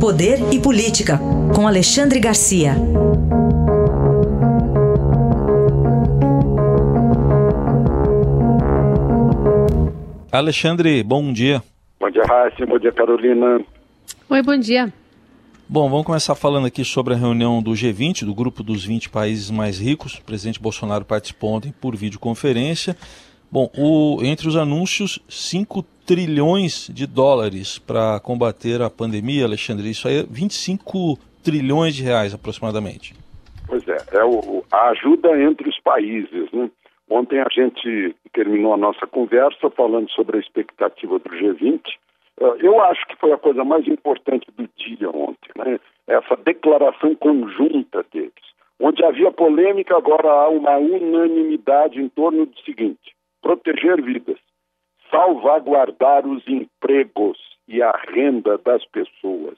Poder e Política, com Alexandre Garcia. Alexandre, bom dia. Bom dia, Raíssa. Bom dia, Carolina. Oi, bom dia. Bom, vamos começar falando aqui sobre a reunião do G20, do grupo dos 20 países mais ricos. O presidente Bolsonaro participou ontem por videoconferência. Bom, o, entre os anúncios, 5 trilhões de dólares para combater a pandemia, Alexandre. Isso aí é 25 trilhões de reais aproximadamente. Pois é, é o, a ajuda entre os países. Né? Ontem a gente terminou a nossa conversa falando sobre a expectativa do G20. Eh, eu acho que foi a coisa mais importante do dia ontem, né? essa declaração conjunta deles. Onde havia polêmica, agora há uma unanimidade em torno do seguinte: proteger vidas, salvaguardar os empregos e a renda das pessoas,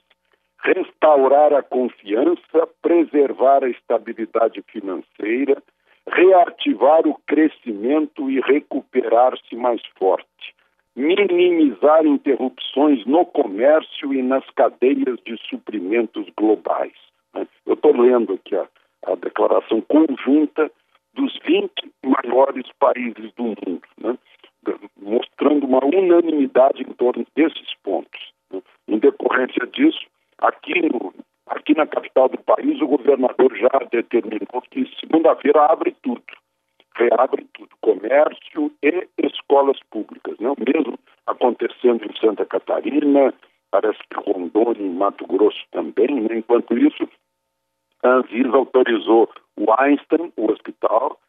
restaurar a confiança, preservar a estabilidade financeira, reativar o crescimento e recuperar-se mais forte, minimizar interrupções no comércio e nas cadeias de suprimentos globais. Né? Eu estou lendo aqui a, a declaração conjunta dos 20 maiores países do mundo, né? mostrando uma unanimidade em torno desses pontos. Né? Em decorrência disso, aqui, no, aqui na capital do país, o governador já determinou que segunda-feira abre tudo, reabre tudo, comércio e escolas públicas. Né? Mesmo acontecendo em Santa Catarina, parece que Rondônia e Mato Grosso também. Né? Enquanto isso, a Anvisa autorizou o Einstein, o hospital,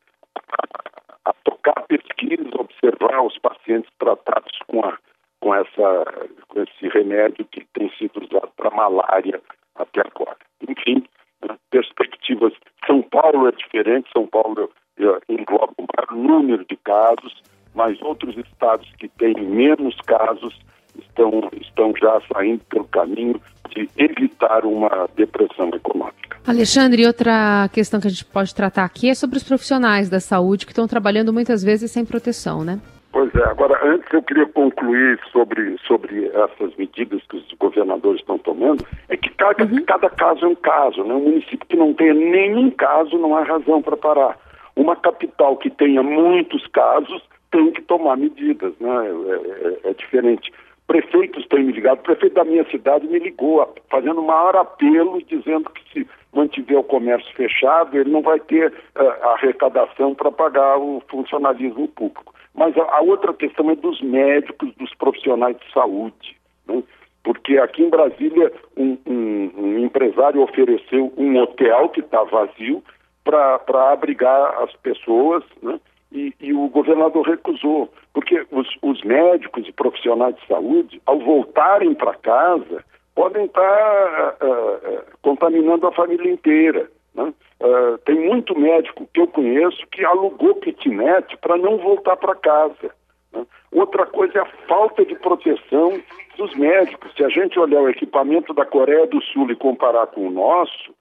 tocar pesquisas, observar os pacientes tratados com, a, com, essa, com esse remédio que tem sido usado para malária até agora. Enfim, né, perspectivas. São Paulo é diferente, São Paulo é, engloba um maior número de casos, mas outros estados que têm menos casos estão, estão já saindo pelo caminho de evitar uma depressão econômica. Alexandre, outra questão que a gente pode tratar aqui é sobre os profissionais da saúde que estão trabalhando muitas vezes sem proteção, né? Pois é, agora antes eu queria concluir sobre, sobre essas medidas que os governadores estão tomando, é que cada, uhum. cada caso é um caso, né? Um município que não tenha nenhum caso não há razão para parar. Uma capital que tenha muitos casos tem que tomar medidas, né? É, é, é diferente prefeitos têm me ligado, o prefeito da minha cidade me ligou, fazendo o maior apelo, dizendo que se mantiver o comércio fechado, ele não vai ter uh, arrecadação para pagar o funcionalismo público. Mas a, a, outra questão é dos médicos, dos profissionais de saúde. Né? Porque aqui em Brasília, um, um, um empresário ofereceu um hotel que está vazio para abrigar as pessoas, né? e, e, o governador recusou, porque os, os, médicos e profissionais de saúde, ao voltarem para casa, podem estar uh, contaminando a família inteira. Né? Uh, tem muito médico que eu conheço que alugou kitnet para não voltar para casa. Né? Outra coisa é a falta de proteção dos médicos. Se a gente olhar o equipamento da Coreia do Sul e comparar com o nosso,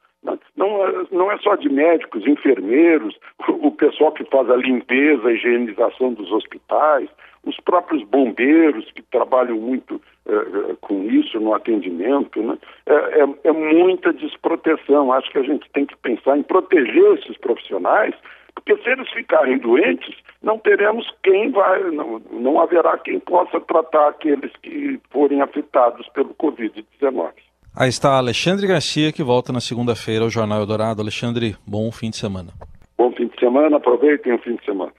não, não é só de médicos, enfermeiros, o pessoal que faz a limpeza, a higienização dos hospitais, os próprios bombeiros que trabalham muito é, com isso no atendimento. Né? É, é, é, muita desproteção. Acho que a gente tem que pensar em proteger esses profissionais, porque se eles ficarem doentes, não teremos quem vai, não, não haverá quem possa tratar aqueles que forem afetados pelo Covid-19. Aí está Alexandre Garcia, que volta na segunda-feira ao Jornal Eldorado. Alexandre, bom fim de semana. Bom fim de semana, aproveitem o fim de semana.